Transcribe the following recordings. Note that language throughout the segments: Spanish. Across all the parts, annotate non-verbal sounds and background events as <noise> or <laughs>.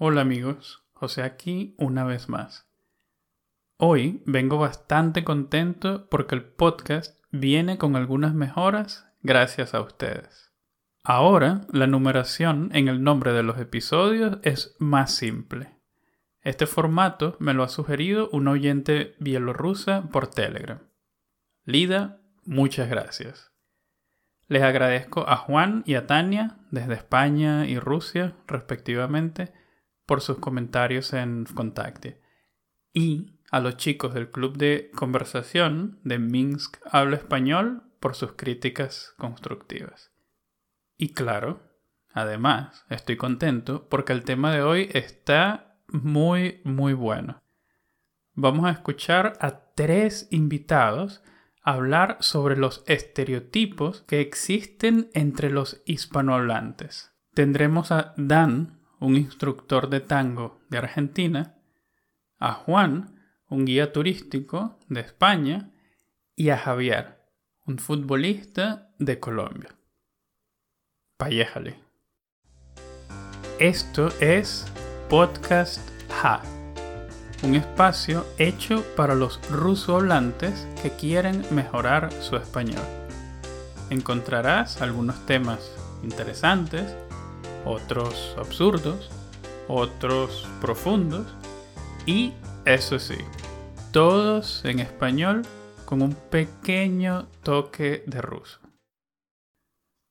Hola amigos, José aquí una vez más. Hoy vengo bastante contento porque el podcast viene con algunas mejoras gracias a ustedes. Ahora la numeración en el nombre de los episodios es más simple. Este formato me lo ha sugerido un oyente bielorrusa por Telegram. Lida, muchas gracias. Les agradezco a Juan y a Tania desde España y Rusia, respectivamente, por sus comentarios en Contacte. Y a los chicos del club de conversación de Minsk Habla Español por sus críticas constructivas. Y claro, además, estoy contento porque el tema de hoy está muy, muy bueno. Vamos a escuchar a tres invitados hablar sobre los estereotipos que existen entre los hispanohablantes. Tendremos a Dan un instructor de tango de Argentina, a Juan, un guía turístico de España, y a Javier, un futbolista de Colombia. Payéjale. Esto es Podcast Ha, un espacio hecho para los ruso-hablantes que quieren mejorar su español. Encontrarás algunos temas interesantes otros absurdos, otros profundos y, eso sí, todos en español con un pequeño toque de ruso.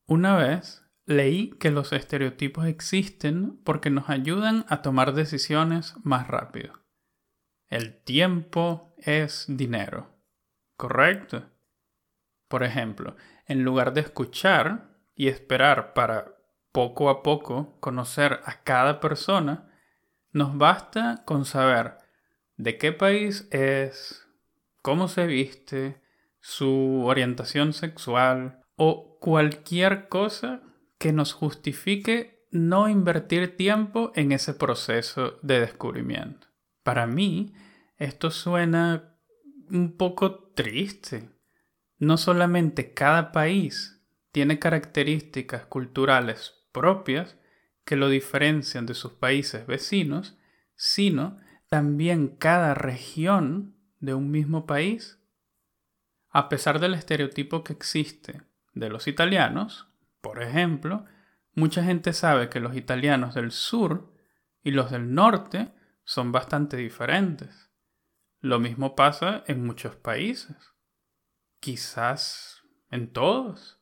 Una vez leí que los estereotipos existen porque nos ayudan a tomar decisiones más rápido. El tiempo es dinero. ¿Correcto? Por ejemplo, en lugar de escuchar y esperar para poco a poco conocer a cada persona, nos basta con saber de qué país es, cómo se viste, su orientación sexual o cualquier cosa que nos justifique no invertir tiempo en ese proceso de descubrimiento. Para mí, esto suena un poco triste. No solamente cada país tiene características culturales propias que lo diferencian de sus países vecinos, sino también cada región de un mismo país. A pesar del estereotipo que existe de los italianos, por ejemplo, mucha gente sabe que los italianos del sur y los del norte son bastante diferentes. Lo mismo pasa en muchos países, quizás en todos,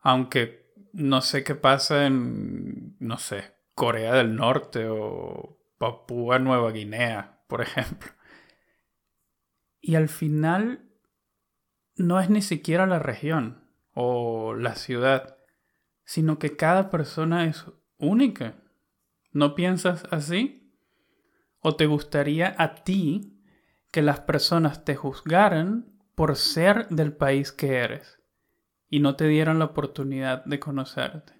aunque no sé qué pasa en, no sé, Corea del Norte o Papúa Nueva Guinea, por ejemplo. Y al final no es ni siquiera la región o la ciudad, sino que cada persona es única. ¿No piensas así? ¿O te gustaría a ti que las personas te juzgaran por ser del país que eres? Y no te dieron la oportunidad de conocerte.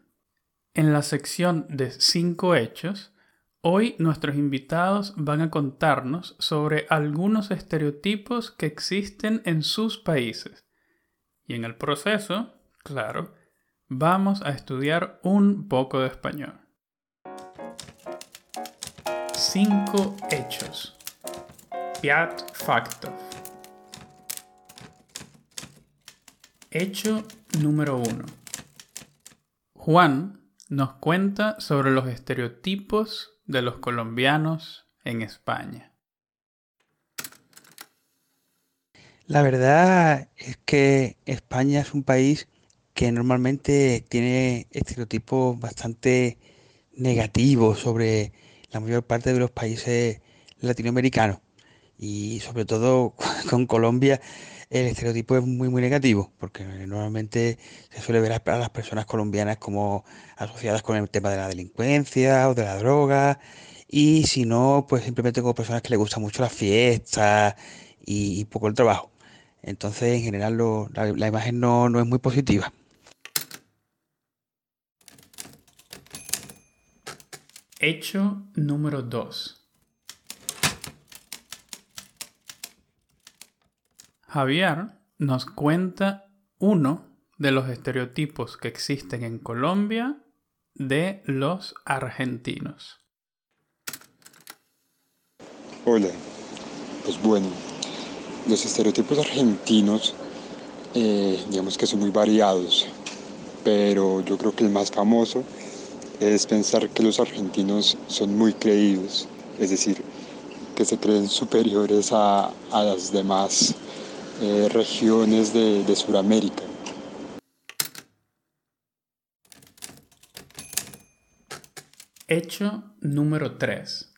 En la sección de cinco hechos, hoy nuestros invitados van a contarnos sobre algunos estereotipos que existen en sus países. Y en el proceso, claro, vamos a estudiar un poco de español. Cinco hechos. Piat facto. Hecho número 1. Juan nos cuenta sobre los estereotipos de los colombianos en España. La verdad es que España es un país que normalmente tiene estereotipos bastante negativos sobre la mayor parte de los países latinoamericanos y sobre todo <laughs> con Colombia el estereotipo es muy muy negativo, porque normalmente se suele ver a las personas colombianas como asociadas con el tema de la delincuencia o de la droga, y si no, pues simplemente como personas que les gusta mucho la fiesta y, poco el trabajo. Entonces, en general, la, imagen no, no es muy positiva. Hecho número 2. Javier nos cuenta uno de los estereotipos que existen en Colombia de los argentinos. Hola, pues bueno, los estereotipos argentinos eh, digamos que son muy variados, pero yo creo que el más famoso es pensar que los argentinos son muy creídos, es decir, que se creen superiores a, las demás eh, regiones de, de Sudamérica. Hecho número 3.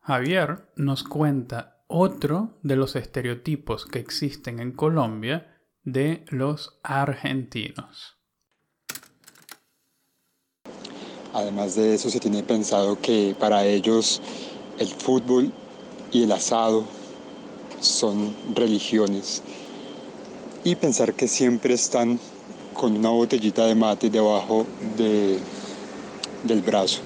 Javier nos cuenta otro de los estereotipos que existen en Colombia de los argentinos. Además de eso, se tiene pensado que para ellos el fútbol y el asado son religiones. Y pensar que siempre están con una botellita de mate debajo de, del brazo.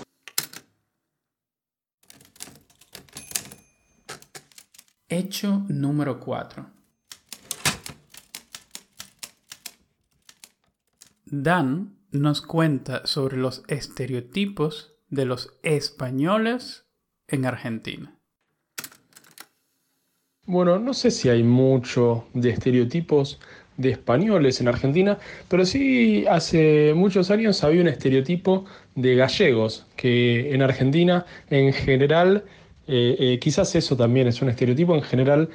Hecho número 4. Dan nos cuenta sobre los estereotipos de los españoles en Argentina. Bueno, no sé si hay mucho de estereotipos de españoles en Argentina, pero sí hace muchos años había un estereotipo de gallegos, que en Argentina en general, eh, eh, quizás eso también es un estereotipo en general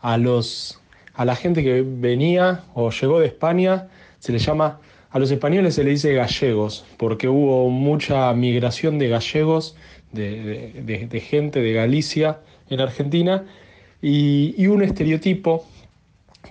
a, los, a la gente que venía o llegó de España, se le llama, a los españoles se le dice gallegos, porque hubo mucha migración de gallegos, de, gente de Galicia en Argentina, y, un estereotipo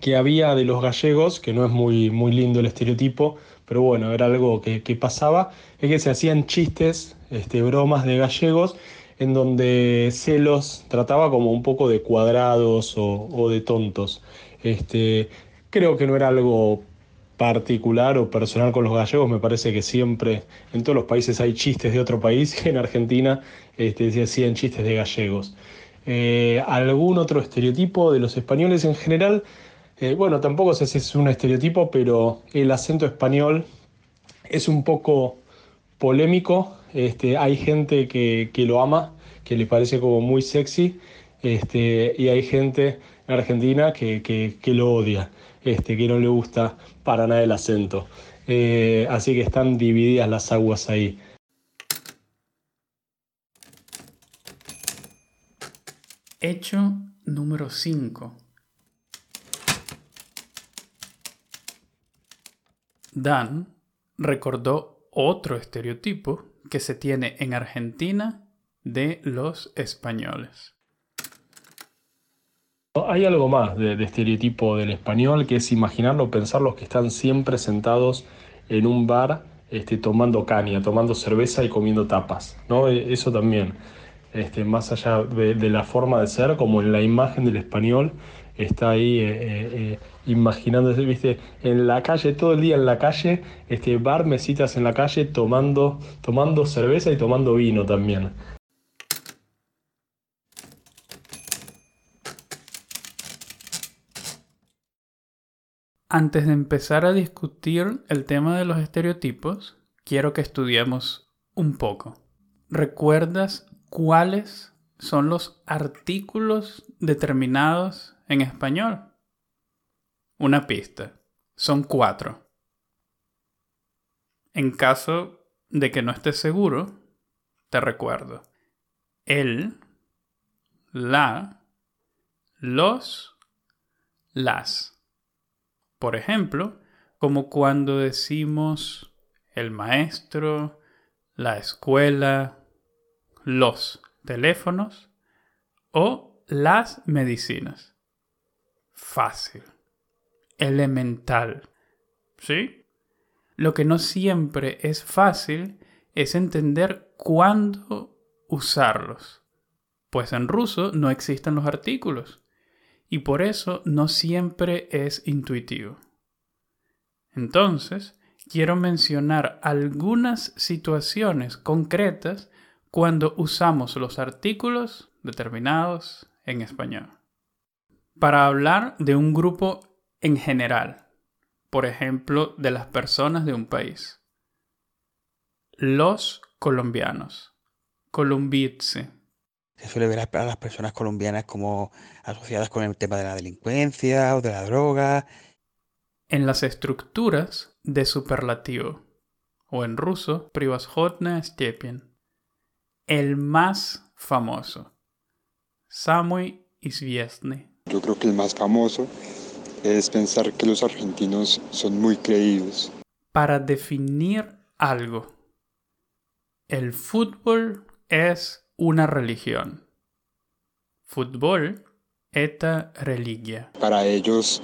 que había de los gallegos, que no es muy, muy lindo el estereotipo, pero bueno, era algo que, pasaba, es que se hacían chistes, este, bromas de gallegos, en donde se los trataba como un poco de cuadrados o, de tontos. Este, creo que no era algo particular o personal con los gallegos, me parece que siempre en todos los países hay chistes de otro país, <laughs> en Argentina este, se hacían chistes de gallegos. Eh, algún otro estereotipo de los españoles en general, eh, bueno, tampoco sé si es un estereotipo, pero el acento español es un poco polémico. Este, hay gente que, lo ama, que le parece como muy sexy, este, y hay gente en Argentina que, lo odia, este, que no le gusta para nada el acento. Eh, así que están divididas las aguas ahí. Hecho número 5. Dan recordó otro estereotipo que se tiene en Argentina de los españoles. Hay algo más de, estereotipo del español que es imaginarlo, pensarlos que están siempre sentados en un bar este, tomando caña, tomando cerveza y comiendo tapas. ¿no? E, eso también, este, más allá de, la forma de ser, como en la imagen del español, está ahí eh, eh, eh, imaginándose, viste, en la calle, todo el día en la calle, este, bar, mesitas en la calle, tomando, tomando cerveza y tomando vino también. Antes de empezar a discutir el tema de los estereotipos, quiero que estudiemos un poco. ¿Recuerdas cuáles son los artículos determinados en español? Una pista. Son cuatro. En caso de que no estés seguro, te recuerdo. El, la, los, las. Por ejemplo, como cuando decimos el maestro, la escuela, los teléfonos o las medicinas fácil, elemental. ¿Sí? Lo que no siempre es fácil es entender cuándo usarlos, pues en ruso no existen los artículos y por eso no siempre es intuitivo. Entonces, quiero mencionar algunas situaciones concretas cuando usamos los artículos determinados en español para hablar de un grupo en general, por ejemplo, de las personas de un país. Los colombianos. columbiense. Se suele ver a las personas colombianas como asociadas con el tema de la delincuencia o de la droga. En las estructuras de superlativo, o en ruso, privashodna stepien. El más famoso. Samuy Izviestny. Yo creo que el más famoso es pensar que los argentinos son muy creídos. Para definir algo, el fútbol es una religión. Fútbol eta religia. Para ellos,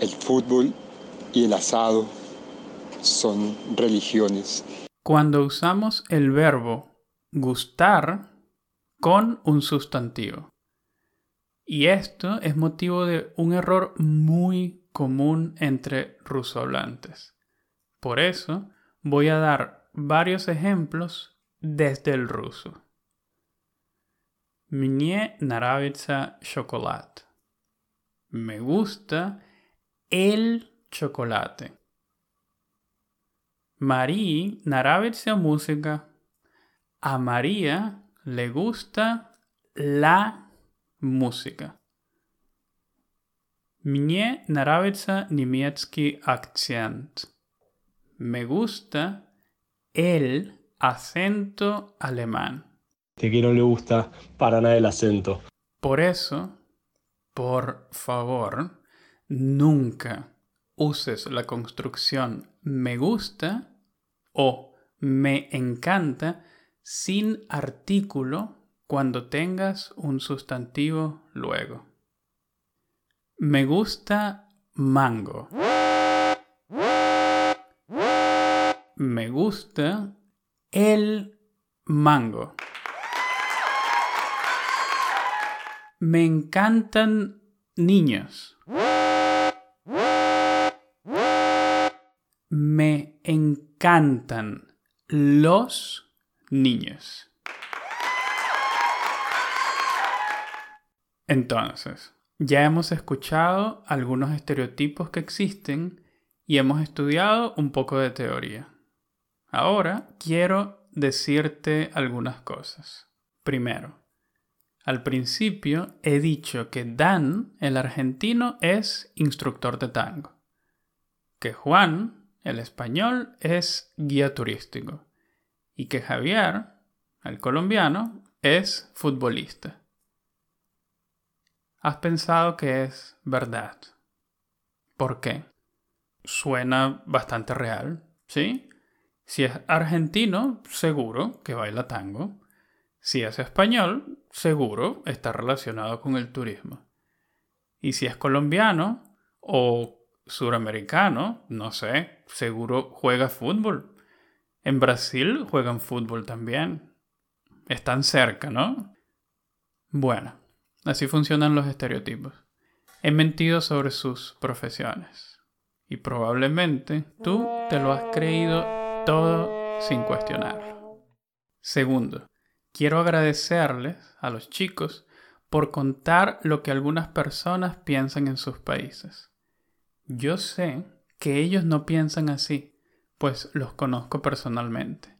el fútbol y el asado son religiones. Cuando usamos el verbo gustar con un sustantivo. Y esto es motivo de un error muy común entre rusohablantes. Por eso voy a dar varios ejemplos desde el ruso. Mnie nravится chocolate. Me gusta el chocolate. Marie nravится música. A María le gusta la música. Mnie nравится немецкий акцент. Me gusta el acento alemán. De que no le gusta para nada el acento. Por eso, por favor, nunca uses la construcción me gusta o me encanta sin artículo cuando tengas un sustantivo luego. Me gusta mango. Me gusta el mango. Me encantan niños. Me encantan los niños. Entonces, ya hemos escuchado algunos estereotipos que existen y hemos estudiado un poco de teoría. Ahora quiero decirte algunas cosas. Primero, al principio he dicho que Dan, el argentino, es instructor de tango, que Juan, el español, es guía turístico y que Javier, el colombiano, es futbolista has pensado que es verdad. ¿Por qué? Suena bastante real, ¿sí? Si es argentino, seguro que baila tango. Si es español, seguro está relacionado con el turismo. Y si es colombiano o suramericano, no sé, seguro juega fútbol. En Brasil juegan fútbol también. Están cerca, ¿no? Bueno, Así funcionan los estereotipos. He mentido sobre sus profesiones. Y probablemente tú te lo has creído todo sin cuestionarlo. Segundo, quiero agradecerles a los chicos por contar lo que algunas personas piensan en sus países. Yo sé que ellos no piensan así, pues los conozco personalmente.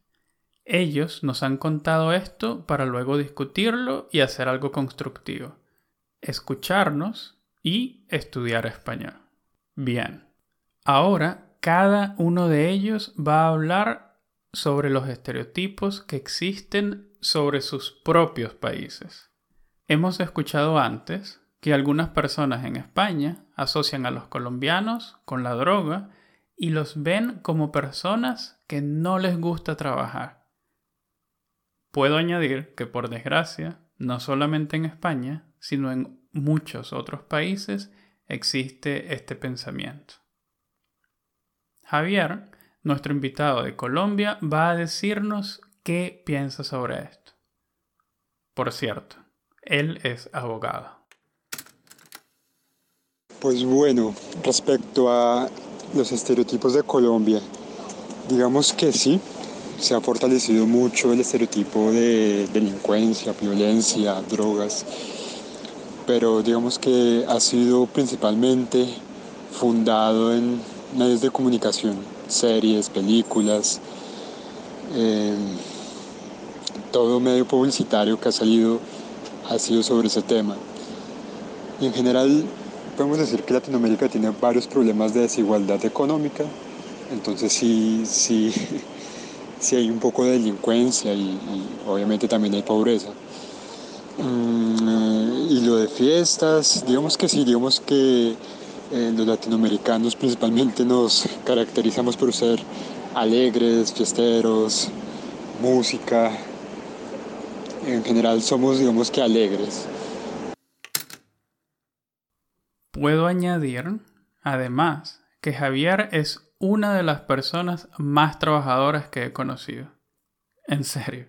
Ellos nos han contado esto para luego discutirlo y hacer algo constructivo. Escucharnos y estudiar español. Bien, ahora cada uno de ellos va a hablar sobre los estereotipos que existen sobre sus propios países. Hemos escuchado antes que algunas personas en España asocian a los colombianos con la droga y los ven como personas que no les gusta trabajar. Puedo añadir que por desgracia, no solamente en España, sino en muchos otros países existe este pensamiento. Javier, nuestro invitado de Colombia, va a decirnos qué piensa sobre esto. Por cierto, él es abogado. Pues bueno, respecto a los estereotipos de Colombia, digamos que sí, se ha fortalecido mucho el estereotipo de delincuencia, violencia, drogas, pero digamos que ha sido principalmente fundado en medios de comunicación, series, películas, em, todo medio publicitario que ha salido ha sido sobre ese tema. en general podemos decir que Latinoamérica tiene varios problemas de desigualdad económica, entonces sí, sí, <laughs> sí hay un poco de delincuencia y, obviamente también hay pobreza. Mm, y lo de fiestas, digamos que sí, digamos que eh, los latinoamericanos principalmente nos <laughs> caracterizamos por ser alegres, fiesteros, música. En general somos, digamos que alegres. Puedo añadir, además, que Javier es una de las personas más trabajadoras que he conocido. En serio.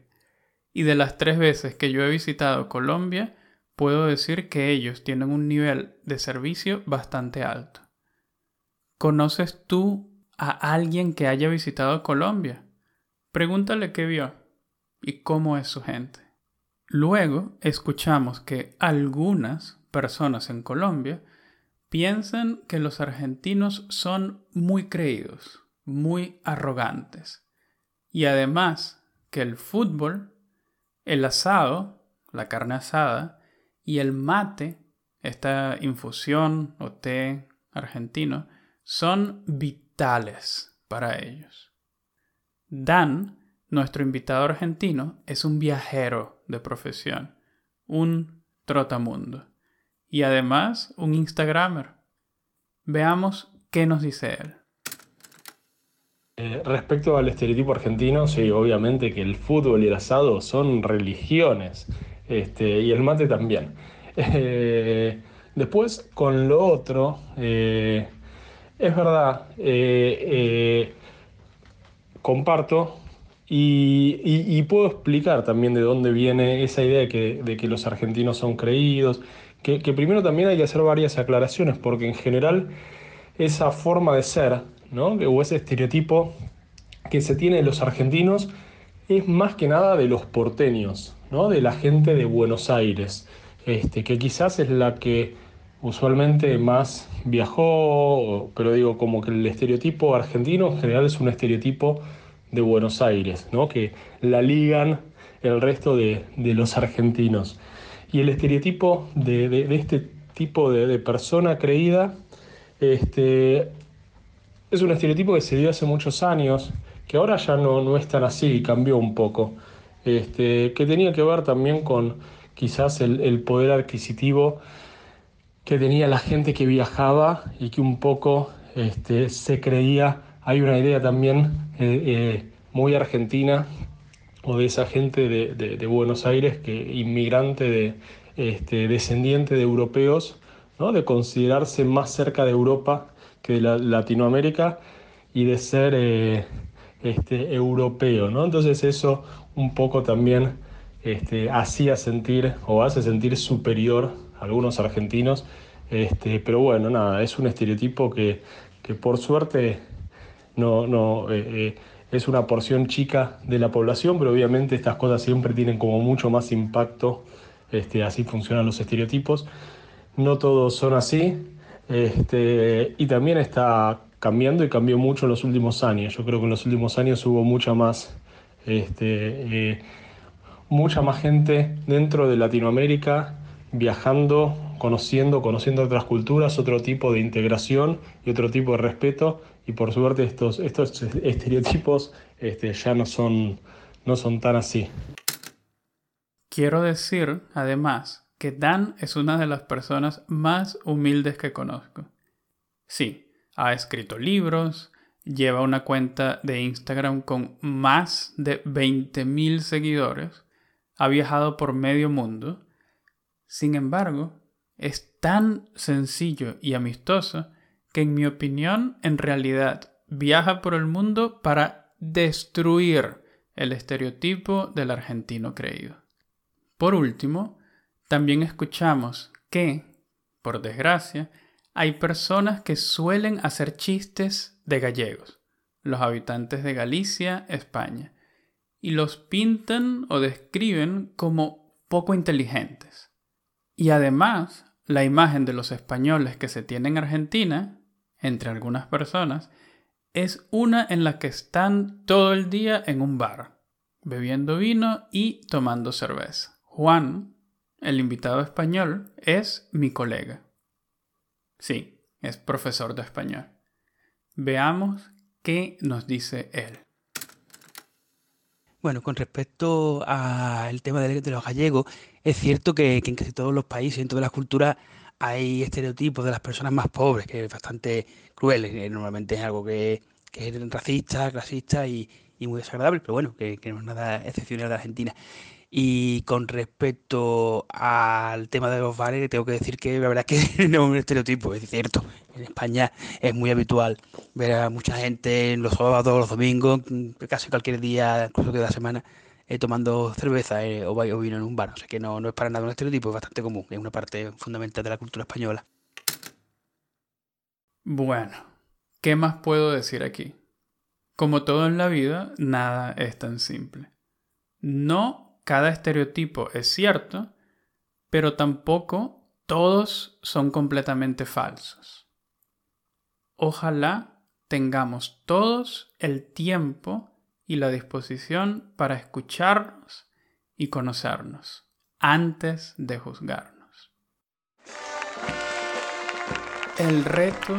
Y de las tres veces que yo he visitado Colombia, puedo decir que ellos tienen un nivel de servicio bastante alto. ¿Conoces tú a alguien que haya visitado Colombia? Pregúntale qué vio y cómo es su gente. Luego escuchamos que algunas personas en Colombia piensan que los argentinos son muy creídos, muy arrogantes. Y además que el fútbol, el asado, la carne asada y el mate, esta infusión o té argentino, son vitales para ellos. Dan, nuestro invitado argentino, es un viajero de profesión, un trotamundo y además un Instagramer. Veamos qué nos dice él. Eh, respecto al estereotipo argentino, sí, obviamente que el fútbol y el asado son religiones, este, y el mate también. <laughs> Eh, después, con lo otro, eh, es verdad, comparto y, puedo explicar también de dónde viene esa idea de que, de que los argentinos son creídos que, primero también hay que hacer varias aclaraciones, porque en general esa forma de ser, ¿no? o ese estereotipo que se tiene de los argentinos, es más que nada de los porteños, ¿no? de la gente de Buenos Aires, este, que quizás es la que usualmente más viajó, pero digo, como que el estereotipo argentino en general es un estereotipo de Buenos Aires, ¿no? que la ligan el resto de, de los argentinos. Y el estereotipo de, este tipo de, persona creída este, es un estereotipo que se dio hace muchos años, que ahora ya no, no es tan así, cambió un poco, este, que tenía que ver también con quizás el, poder adquisitivo que tenía la gente que viajaba y que un poco este, se creía, hay una idea también eh, eh, muy argentina o de esa gente de, Buenos Aires, que inmigrante de, este, descendiente de europeos, ¿no? de considerarse más cerca de Europa que de Latinoamérica y de ser eh, este, europeo. ¿no? Entonces eso un poco también este, hacía sentir o hace sentir superior a algunos argentinos. Este, pero bueno, nada, es un estereotipo que, que por suerte no, no eh, eh, es una porción chica de la población, pero obviamente estas cosas siempre tienen como mucho más impacto, este, así funcionan los estereotipos. No todos son así, este, y también está cambiando y cambió mucho en los últimos años. Yo creo que en los últimos años hubo mucha más, este, eh, mucha más gente dentro de Latinoamérica viajando, conociendo, conociendo otras culturas, otro tipo de integración y otro tipo de respeto y por suerte estos, estos estereotipos este, ya no son, no son tan así. Quiero decir, además, que Dan es una de las personas más humildes que conozco. Sí, ha escrito libros, lleva una cuenta de Instagram con más de 20.000 seguidores, ha viajado por medio mundo. Sin embargo, es tan sencillo y amistoso que en mi opinión en realidad viaja por el mundo para destruir el estereotipo del argentino creído. Por último, también escuchamos que, por desgracia, hay personas que suelen hacer chistes de gallegos, los habitantes de Galicia, España, y los pintan o describen como poco inteligentes. Y además la imagen de los españoles que se tiene en Argentina, entre algunas personas, es una en la que están todo el día en un bar, bebiendo vino y tomando cerveza. Juan, el invitado español, es mi colega. Sí, es profesor de español. Veamos qué nos dice él. Bueno, con respecto al tema de, los gallegos, es cierto que, en casi todos los países, en todas las culturas, hay estereotipos de las personas más pobres, que es bastante cruel, que normalmente es algo que, es racista, clasista y, muy desagradable, pero bueno, que, que no es nada excepcional de Argentina. Y con respecto al tema de los bares, tengo que decir que la verdad es que <laughs> no es un estereotipo, es cierto. En España es muy habitual ver a mucha gente en los sábados, los domingos, casi cualquier día, incluso que de la semana, eh, tomando cerveza eh, o, o, vino en un bar. O sea que no, no es para nada un estereotipo, es bastante común, es una parte fundamental de la cultura española. Bueno, ¿qué más puedo decir aquí? Como todo en la vida, nada es tan simple. No cada estereotipo es cierto, pero tampoco todos son completamente falsos. Ojalá tengamos todos el tiempo y la disposición para escucharnos y conocernos antes de juzgarnos. El reto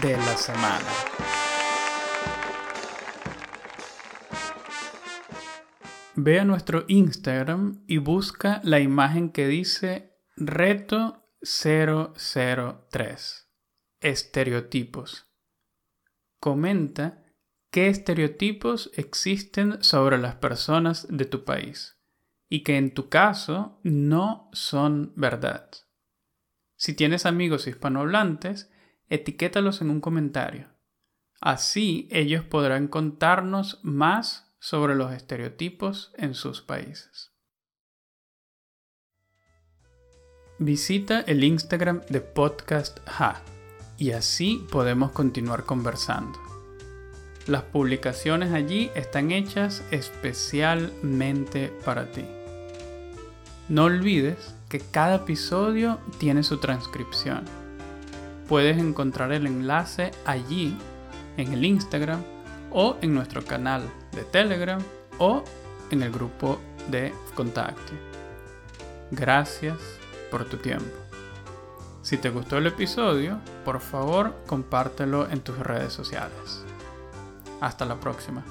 de la semana. Ve a nuestro Instagram y busca la imagen que dice Reto 003. Estereotipos. Comenta qué estereotipos existen sobre las personas de tu país y que en tu caso no son verdad. Si tienes amigos hispanohablantes, etiquétalos en un comentario. Así ellos podrán contarnos más sobre los estereotipos en sus países. Visita el Instagram de Podcast Ha y así podemos continuar conversando. Las publicaciones allí están hechas especialmente para ti. No olvides que cada episodio tiene su transcripción. Puedes encontrar el enlace allí en el Instagram o en nuestro canal de Telegram o en el grupo de contacto. Gracias por tu tiempo. Si te gustó el episodio, por favor compártelo en tus redes sociales. Hasta la próxima.